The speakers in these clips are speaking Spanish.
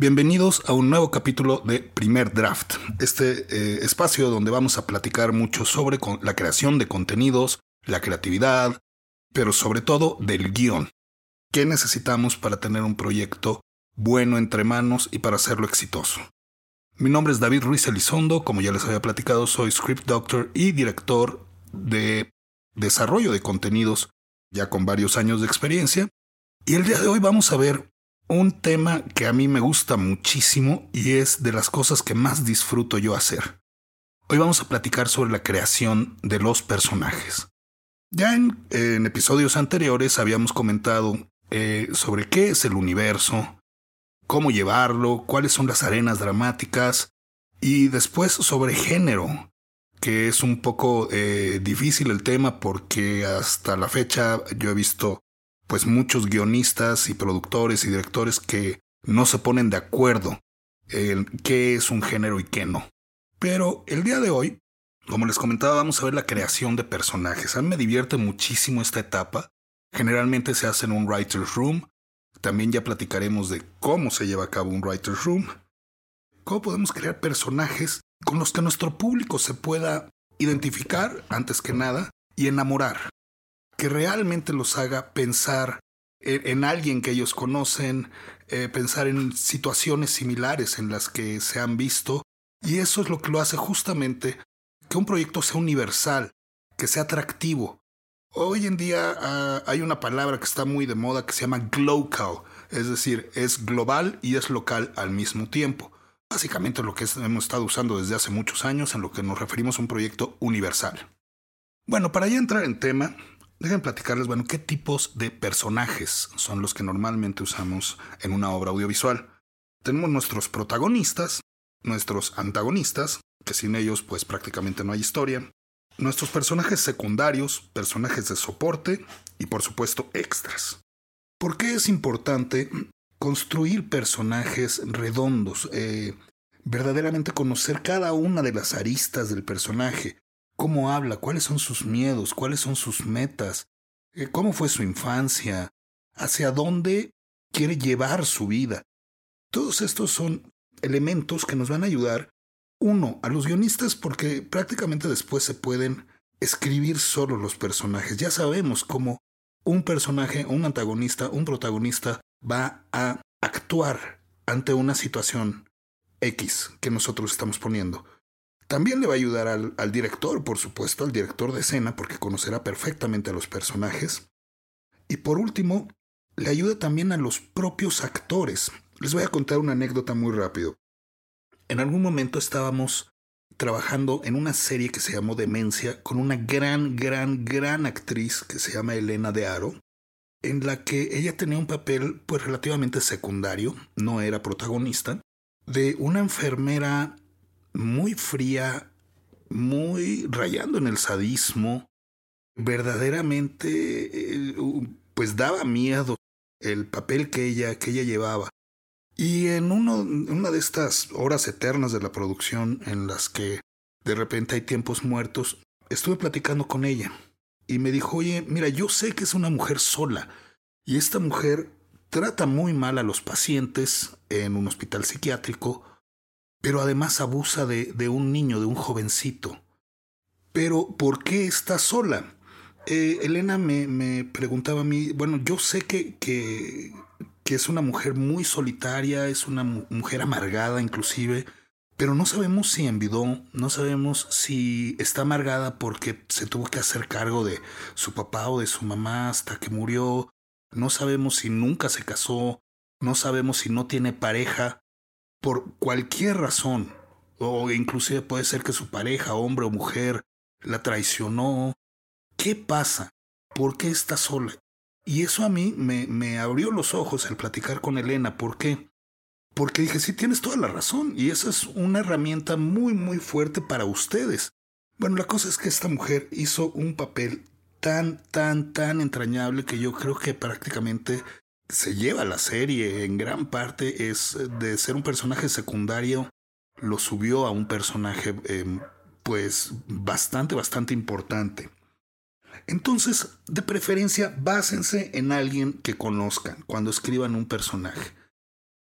Bienvenidos a un nuevo capítulo de Primer Draft, este eh, espacio donde vamos a platicar mucho sobre la creación de contenidos, la creatividad, pero sobre todo del guion. ¿Qué necesitamos para tener un proyecto bueno entre manos y para hacerlo exitoso? Mi nombre es David Ruiz Elizondo, como ya les había platicado, soy script doctor y director de desarrollo de contenidos ya con varios años de experiencia. Y el día de hoy vamos a ver un tema que a mí me gusta muchísimo y es de las cosas que más disfruto yo hacer. Hoy vamos a platicar sobre la creación de los personajes. Ya en, episodios anteriores habíamos comentado eh, sobre qué es el universo, cómo llevarlo, cuáles son las arenas dramáticas y después sobre género, que es un poco eh, difícil el tema porque hasta la fecha yo he visto pues muchos guionistas y productores y directores que no se ponen de acuerdo en qué es un género y qué no. Pero el día de hoy, como les comentaba, vamos a ver la creación de personajes. A mí me divierte muchísimo esta etapa. Generalmente se hace en un writer's room. También ya platicaremos de cómo se lleva a cabo un writer's room. Cómo podemos crear personajes con los que nuestro público se pueda identificar antes que nada y enamorar que realmente los haga pensar en, alguien que ellos conocen, eh, pensar en situaciones similares en las que se han visto, y eso es lo que lo hace justamente que un proyecto sea universal, que sea atractivo. Hoy en día ah, hay una palabra que está muy de moda que se llama glocal, es decir, es global y es local al mismo tiempo. Básicamente lo que hemos estado usando desde hace muchos años en lo que nos referimos a un proyecto universal. Bueno, para ya entrar en tema, Dejen platicarles, bueno, qué tipos de personajes son los que normalmente usamos en una obra audiovisual. Tenemos nuestros protagonistas, nuestros antagonistas, que sin ellos pues prácticamente no hay historia, nuestros personajes secundarios, personajes de soporte y por supuesto extras. ¿Por qué es importante construir personajes redondos? Eh, verdaderamente conocer cada una de las aristas del personaje, cómo habla, cuáles son sus miedos, cuáles son sus metas, eh, cómo fue su infancia, hacia dónde quiere llevar su vida. Todos estos son elementos que nos van a ayudar, uno, a los guionistas porque prácticamente después se pueden escribir solo los personajes. Ya sabemos cómo un personaje, un antagonista, un protagonista va a actuar ante una situación X que nosotros estamos poniendo. También le va a ayudar al, director, por supuesto, al director de escena, porque conocerá perfectamente a los personajes. Y por último, le ayuda también a los propios actores. Les voy a contar una anécdota muy rápido. En algún momento estábamos trabajando en una serie que se llamó Demencia con una gran, gran, gran actriz que se llama Elena de Aro, en la que ella tenía un papel pues relativamente secundario, no era protagonista, de una enfermera muy fría, muy rayando en el sadismo, verdaderamente eh, pues daba miedo el papel que ella, que ella llevaba. Y en una de estas horas eternas de la producción en las que de repente hay tiempos muertos, estuve platicando con ella y me dijo, oye, mira, yo sé que es una mujer sola y esta mujer trata muy mal a los pacientes en un hospital psiquiátrico pero además abusa de, un niño, de un jovencito. Pero, ¿por qué está sola? Eh, Elena me, me, preguntaba a mí, bueno, yo sé que, que, que es una mujer muy solitaria, es una mujer amargada inclusive, pero no sabemos si envidó, no sabemos si está amargada porque se tuvo que hacer cargo de su papá o de su mamá hasta que murió, no sabemos si nunca se casó, no sabemos si no tiene pareja, por cualquier razón, o inclusive puede ser que su pareja, hombre o mujer, la traicionó. ¿Qué pasa? ¿Por qué está sola? Y eso a mí me, me abrió los ojos al platicar con Elena. ¿Por qué? Porque dije, sí, tienes toda la razón. Y esa es una herramienta muy, muy fuerte para ustedes. Bueno, la cosa es que esta mujer hizo un papel tan, tan, tan entrañable que yo creo que prácticamente se lleva la serie en gran parte es eh, de ser un personaje secundario, lo subió a un personaje em, pues bastante, bastante importante. Entonces, de preferencia, básense en alguien que conozcan cuando escriban un personaje.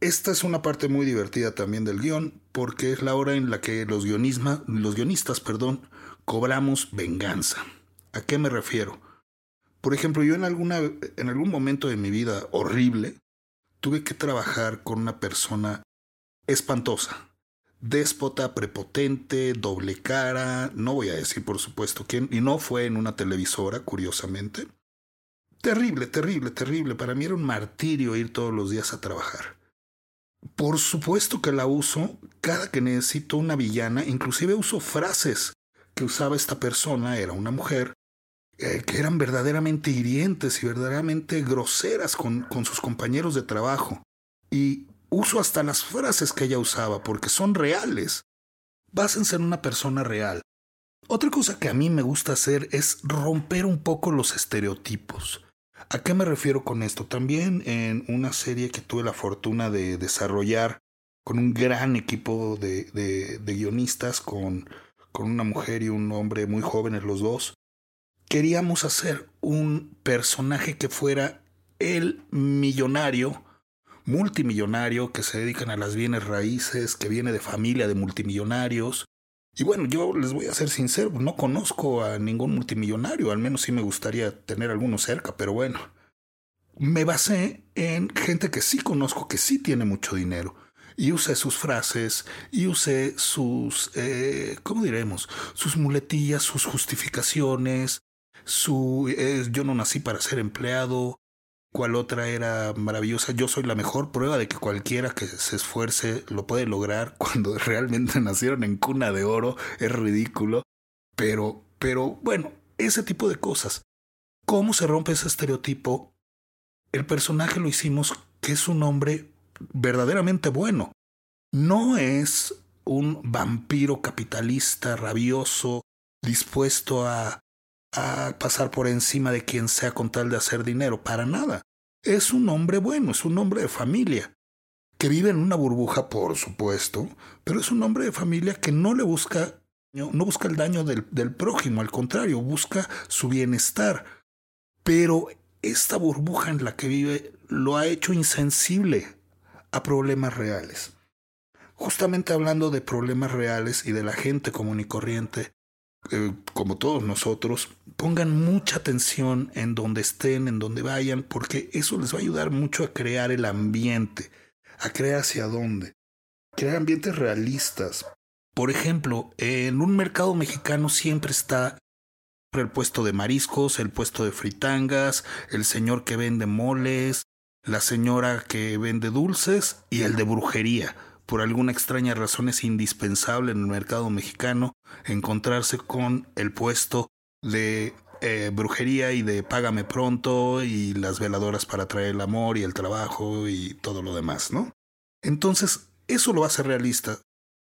Esta es una parte muy divertida también del guion, porque es la hora en la que los, los guionistas perdón, cobramos venganza. ¿A qué me refiero? Por ejemplo, yo en, alguna, en algún momento de mi vida horrible tuve que trabajar con una persona espantosa, déspota, prepotente, doble cara, no voy a decir por supuesto quién, y no fue en una televisora, curiosamente. Terrible, terrible, terrible. Para mí era un martirio ir todos los días a trabajar. Por supuesto que la uso cada que necesito una villana, inclusive uso frases que usaba esta persona, era una mujer, eh, que eran verdaderamente hirientes y verdaderamente groseras con, con sus compañeros de trabajo. Y uso hasta las frases que ella usaba porque son reales. Básense en una persona real. Otra cosa que a mí me gusta hacer es romper un poco los estereotipos. ¿A qué me refiero con esto? También en una serie que tuve la fortuna de desarrollar con un gran equipo de, de, guionistas, con, con una mujer y un hombre muy jóvenes los dos, queríamos hacer un personaje que fuera el millonario, multimillonario, que se dedican a las bienes raíces, que viene de familia de multimillonarios, y bueno, yo les voy a ser sincero, no conozco a ningún multimillonario, al menos sí me gustaría tener alguno cerca, pero bueno. Me basé en gente que sí conozco, que sí tiene mucho dinero. Y usé sus frases, y usé sus, eh, ¿cómo diremos? Sus muletillas, sus justificaciones, su, yo no nací para ser empleado, cuál otra era maravillosa. Yo soy la mejor prueba de que cualquiera que se esfuerce lo puede lograr cuando realmente nacieron en cuna de oro. Es ridículo. Pero, pero bueno, ese tipo de cosas. ¿Cómo se rompe ese estereotipo? El personaje lo hicimos que es un hombre verdaderamente bueno. No es un vampiro capitalista rabioso, dispuesto a a pasar por encima de quien sea con tal de hacer dinero, para nada. Es un hombre bueno, es un hombre de familia, que vive en una burbuja, por supuesto, pero es un hombre de familia que no le busca, no busca el daño del, del prójimo, al contrario, busca su bienestar. Pero esta burbuja en la que vive lo ha hecho insensible a problemas reales. Justamente hablando de problemas reales y de la gente común y corriente, eh, como todos nosotros, pongan mucha atención en donde estén, en donde vayan, porque eso les va a ayudar mucho a crear el ambiente, a crear hacia dónde, crear ambientes realistas. Por ejemplo, en un mercado mexicano siempre está el puesto de mariscos, el puesto de fritangas, el señor que vende moles, la señora que vende dulces y el de brujería por alguna extraña razón es indispensable en el mercado mexicano encontrarse con el puesto de eh, brujería y de págame pronto y las veladoras para traer el amor y el trabajo y todo lo demás, ¿no? Entonces, eso lo hace realista.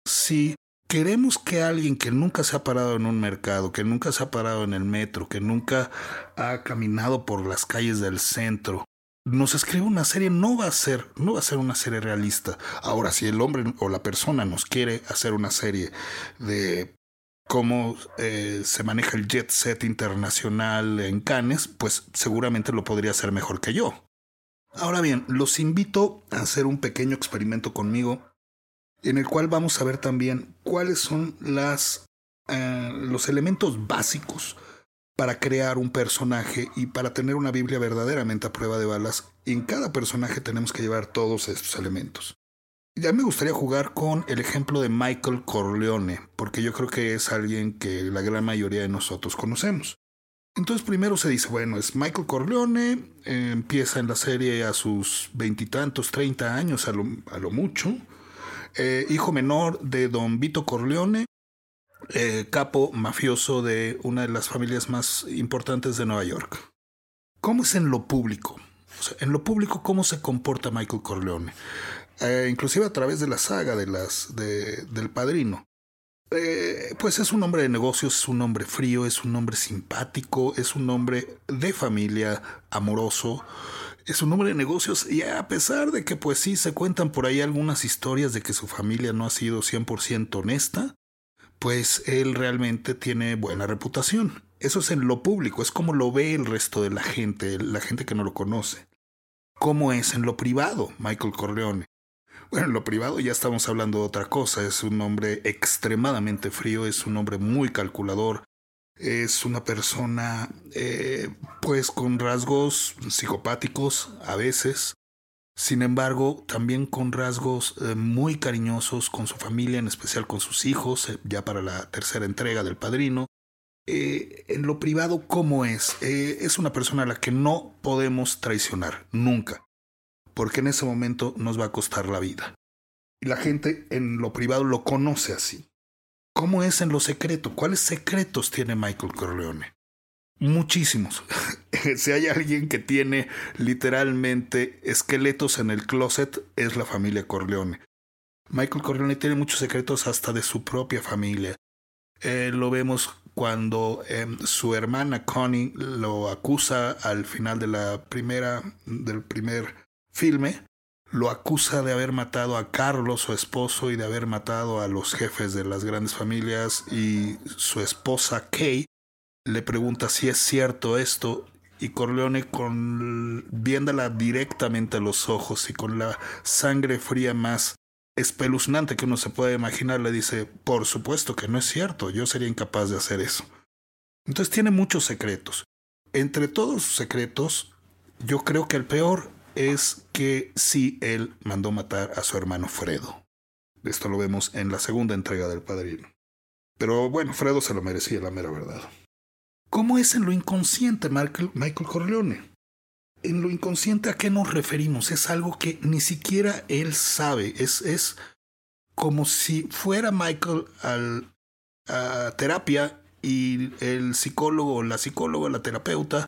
Si queremos que alguien que nunca se ha parado en un mercado, que nunca se ha parado en el metro, que nunca ha caminado por las calles del centro, nos escribe una serie, no va a ser, no va a ser una serie realista. Ahora, si el hombre o la persona nos quiere hacer una serie de cómo eh, se maneja el jet set internacional en Cannes, pues seguramente lo podría hacer mejor que yo. Ahora bien, los invito a hacer un pequeño experimento conmigo en el cual vamos a ver también cuáles son las, eh, los elementos básicos para crear un personaje y para tener una Biblia verdaderamente a prueba de balas, en cada personaje tenemos que llevar todos estos elementos. Ya me gustaría jugar con el ejemplo de Michael Corleone, porque yo creo que es alguien que la gran mayoría de nosotros conocemos. Entonces primero se dice, bueno, es Michael Corleone, empieza en la serie a sus veintitantos, treinta años a lo, a lo mucho, eh, hijo menor de don Vito Corleone, eh, capo mafioso de una de las familias más importantes de Nueva York. ¿Cómo es en lo público? en lo público, ¿cómo se comporta Michael Corleone? Eh, inclusive a través de la saga de las, de, del padrino. Eh, pues es un hombre de negocios, es un hombre frío, es un hombre simpático, es un hombre de familia, amoroso, es un hombre de negocios y a pesar de que pues sí se cuentan por ahí algunas historias de que su familia no ha sido 100% honesta, pues él realmente tiene buena reputación. Eso es en lo público, es como lo ve el resto de la gente, la gente que no lo conoce. ¿Cómo es en lo privado, Michael Corleone? Bueno, en lo privado ya estamos hablando de otra cosa. Es un hombre extremadamente frío, es un hombre muy calculador, es una persona eh, pues con rasgos psicopáticos a veces, sin embargo también con rasgos eh, muy cariñosos con su familia, en especial con sus hijos, eh, ya para la tercera entrega del padrino. en lo privado, ¿cómo es? es una persona a la que no podemos traicionar, nunca, porque en ese momento nos va a costar la vida. Y la gente en lo privado lo conoce así. ¿Cómo es en lo secreto? ¿Cuáles secretos tiene Michael Corleone? Muchísimos. si hay alguien que tiene literalmente esqueletos en el closet, es la familia Corleone. Michael Corleone tiene muchos secretos hasta de su propia familia. Eh, lo vemos cuando em, su hermana Connie lo acusa al final de la primera, del primer filme lo acusa de haber matado a Carlos, su esposo, y de haber matado a los jefes de las grandes familias, y su esposa Kay le pregunta si es cierto esto, y Corleone, con, viéndola directamente a los ojos y con la sangre fría más espeluznante que uno se puede imaginar, le dice, por supuesto que no es cierto, yo sería incapaz de hacer eso. Entonces tiene muchos secretos. Entre todos sus secretos, yo creo que el peor es que sí él mandó matar a su hermano Fredo. Esto lo vemos en la segunda entrega del Padrino. Pero bueno, Fredo se lo merecía, la mera verdad. ¿Cómo es en lo inconsciente Michael, Corleone? En lo inconsciente a qué nos referimos? Es algo que ni siquiera él sabe. Es, es como si fuera Michael a terapia y el psicólogo, la psicóloga, la terapeuta,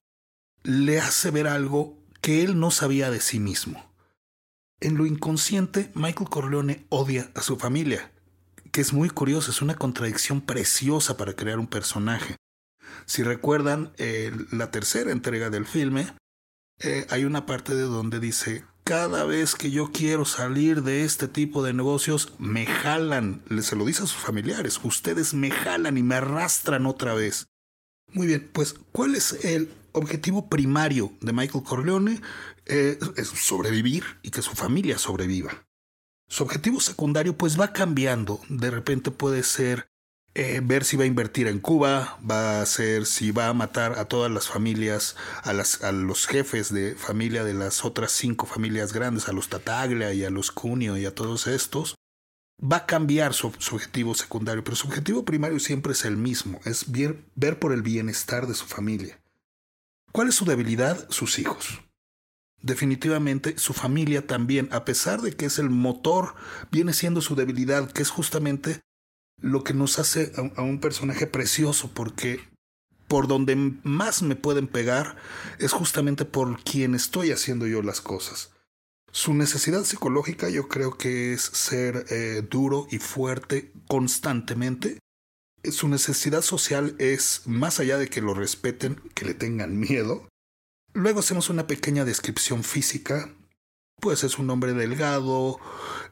le hace ver algo que él no sabía de sí mismo. En lo inconsciente, Michael Corleone odia a su familia, que es muy curioso, es una contradicción preciosa para crear un personaje. Si recuerdan la tercera entrega del filme, eh, hay una parte de donde dice, cada vez que yo quiero salir de este tipo de negocios, me jalan, se lo dice a sus familiares, ustedes me jalan y me arrastran otra vez. Muy bien, pues, ¿cuál es el objetivo primario de Michael Corleone eh, es sobrevivir y que su familia sobreviva. Su objetivo secundario pues va cambiando. De repente puede ser eh, ver si va a invertir en Cuba, va a ser si va a matar a todas las familias, a los jefes de familia de las otras cinco familias grandes, a los Tataglia y a los Cunio y a todos estos. Va a cambiar su, objetivo secundario, pero su objetivo primario siempre es el mismo, es ver por el bienestar de su familia. ¿Cuál es su debilidad? Sus hijos. Definitivamente su familia también, a pesar de que es el motor, viene siendo su debilidad, que es justamente lo que nos hace a, un personaje precioso, porque por donde más me pueden pegar es justamente por quien estoy haciendo yo las cosas. Su necesidad psicológica yo creo que es ser eh, duro y fuerte constantemente su necesidad social es, más allá de que lo respeten, que le tengan miedo. Luego hacemos una pequeña descripción física. Pues es un hombre delgado,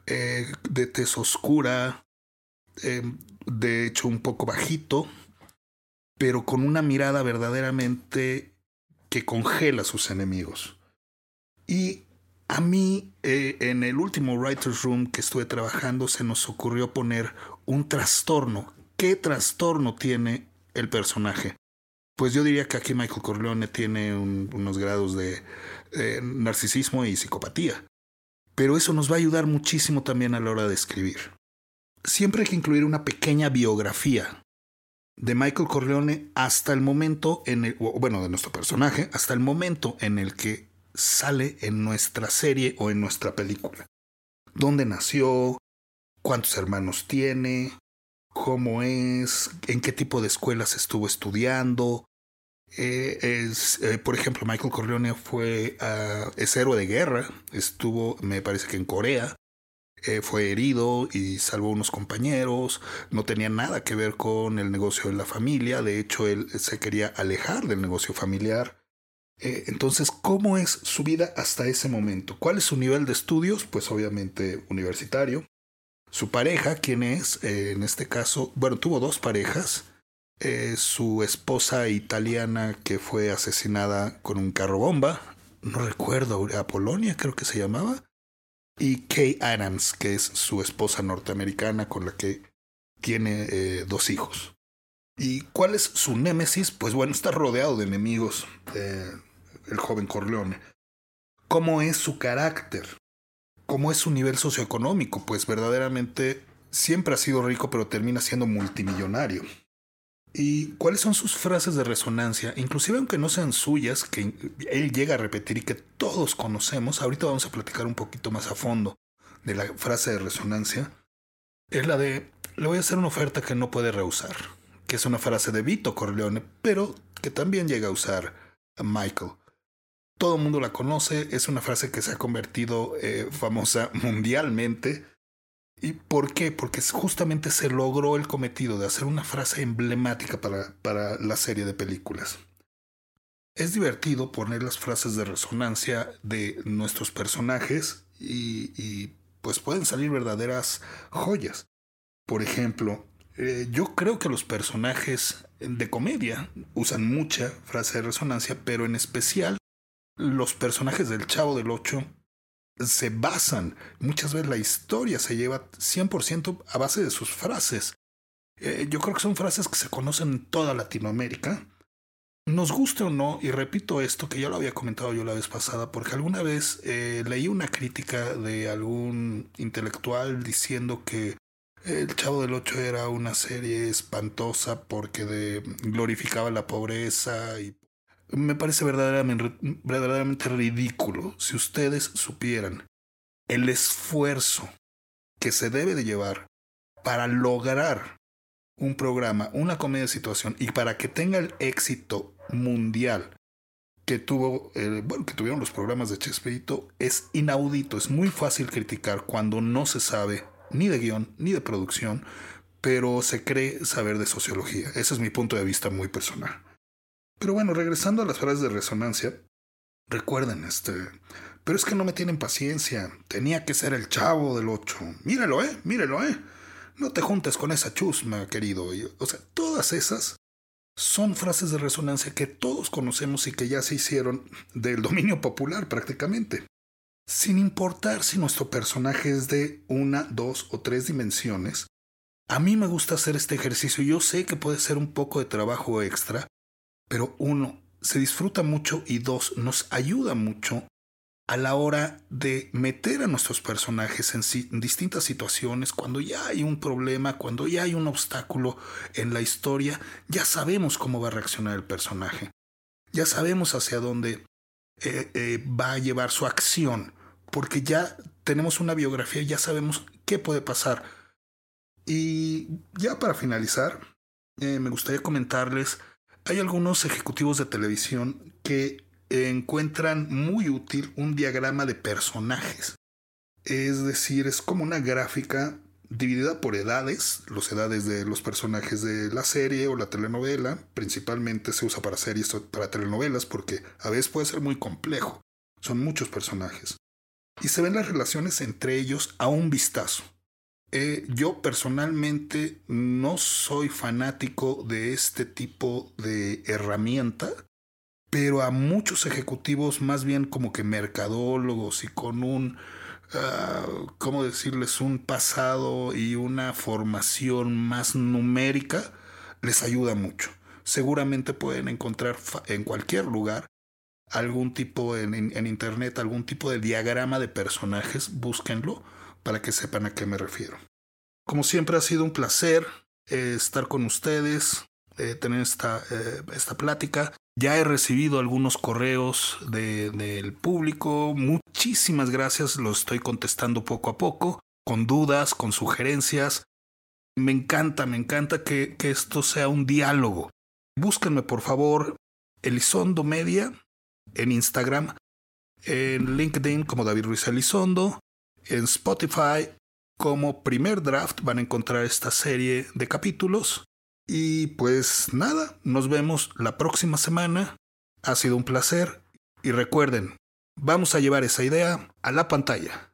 eh, de tez oscura, eh, de hecho un poco bajito, pero con una mirada verdaderamente que congela a sus enemigos. Y a mí, eh, en el último Writer's Room que estuve trabajando, se nos ocurrió poner un trastorno ¿Qué trastorno tiene el personaje? Pues yo diría que aquí Michael Corleone tiene unos grados de narcisismo y psicopatía. Pero eso nos va a ayudar muchísimo también a la hora de escribir. Siempre hay que incluir una pequeña biografía de Michael Corleone hasta el momento en el, bueno, de nuestro personaje, hasta el momento en el que sale en nuestra serie o en nuestra película. ¿Dónde nació? ¿Cuántos hermanos tiene? cómo es, en qué tipo de escuelas estuvo estudiando. Eh, es, eh, por ejemplo, Michael Corleone fue uh, es héroe de guerra, estuvo, me parece que en Corea, eh, fue herido y salvó a unos compañeros, no tenía nada que ver con el negocio de la familia, de hecho él se quería alejar del negocio familiar. entonces, ¿cómo es su vida hasta ese momento? ¿Cuál es su nivel de estudios? Pues obviamente universitario. Su pareja, quien es, eh, en este caso, bueno, tuvo dos parejas. Eh, su esposa italiana que fue asesinada con un carro bomba. No recuerdo, Apolonia creo que se llamaba. Y Kay Adams, que es su esposa norteamericana con la que tiene eh, dos hijos. ¿Y cuál es su némesis? Pues bueno, está rodeado de enemigos, eh, el joven Corleone. ¿Cómo es su carácter? ¿Cómo es su nivel socioeconómico? Pues verdaderamente siempre ha sido rico, pero termina siendo multimillonario. ¿Y cuáles son sus frases de resonancia? Inclusive aunque no sean suyas, que él llega a repetir y que todos conocemos, ahorita vamos a platicar un poquito más a fondo de la frase de resonancia, es la de, le voy a hacer una oferta que no puede rehusar, que es una frase de Vito Corleone, pero que también llega a usar a Michael. Todo el mundo la conoce, es una frase que se ha convertido eh, famosa mundialmente ¿Y por qué? Porque justamente se logró el cometido de hacer una frase emblemática para, para la serie de películas. Es divertido poner las frases de resonancia de nuestros personajes y, pues pueden salir verdaderas joyas. Por ejemplo, eh, yo creo que los personajes de comedia usan mucha frase de resonancia, pero en especial los personajes del Chavo del Ocho se basan, muchas veces la historia se lleva 100% a base de sus frases. Eh, yo creo que son frases que se conocen en toda Latinoamérica. Nos guste o no, y repito esto que ya lo había comentado yo la vez pasada, porque alguna vez eh, leí una crítica de algún intelectual diciendo que El Chavo del Ocho era una serie espantosa porque glorificaba la pobreza y me parece verdaderamente, verdaderamente ridículo si ustedes supieran el esfuerzo que se debe de llevar para lograr un programa, una comedia de situación y para que tenga el éxito mundial que tuvo, eh, bueno, que tuvieron los programas de Chespirito es inaudito, es muy fácil criticar cuando no se sabe ni de guion ni de producción, pero se cree saber de sociología. Ese es mi punto de vista muy personal. Pero bueno, regresando a las frases de resonancia, recuerden, este, pero es que no me tienen paciencia, tenía que ser el chavo del ocho. Mírelo, eh, mírelo, eh. No te juntes con esa chusma, querido. O sea, todas esas son frases de resonancia que todos conocemos y que ya se hicieron del dominio popular prácticamente. Sin importar si nuestro personaje es de una, dos o tres dimensiones, a mí me gusta hacer este ejercicio. Yo sé que puede ser un poco de trabajo extra, pero uno, se disfruta mucho y dos, nos ayuda mucho a la hora de meter a nuestros personajes en, distintas situaciones, cuando ya hay un problema, cuando ya hay un obstáculo en la historia, ya sabemos cómo va a reaccionar el personaje, ya sabemos hacia dónde eh, eh, va a llevar su acción, porque ya tenemos una biografía y ya sabemos qué puede pasar. Y ya para finalizar, eh, me gustaría comentarles hay algunos ejecutivos de televisión que encuentran muy útil un diagrama de personajes. Es decir, es como una gráfica dividida por edades, las edades de los personajes de la serie o la telenovela. Principalmente se usa para series o para telenovelas porque a veces puede ser muy complejo. Son muchos personajes. Y se ven las relaciones entre ellos a un vistazo. Eh, yo personalmente no soy fanático de este tipo de herramienta, pero a muchos ejecutivos, más bien como que mercadólogos y con un, uh, ¿cómo decirles?, un pasado y una formación más numérica, les ayuda mucho. Seguramente pueden encontrar en cualquier lugar algún tipo en, en internet, algún tipo de diagrama de personajes, búsquenlo para que sepan a qué me refiero. Como siempre ha sido un placer eh, estar con ustedes, eh, tener esta, eh, esta plática. Ya he recibido algunos correos del público. Muchísimas gracias, los estoy contestando poco a poco, con dudas, con sugerencias. Me encanta, me encanta que, que esto sea un diálogo. Búsquenme, por favor, Elizondo Media en Instagram, en LinkedIn como David Ruiz Elizondo, en Spotify como primer draft van a encontrar esta serie de capítulos. Y pues nada, nos vemos la próxima semana. Ha sido un placer y recuerden, vamos a llevar esa idea a la pantalla.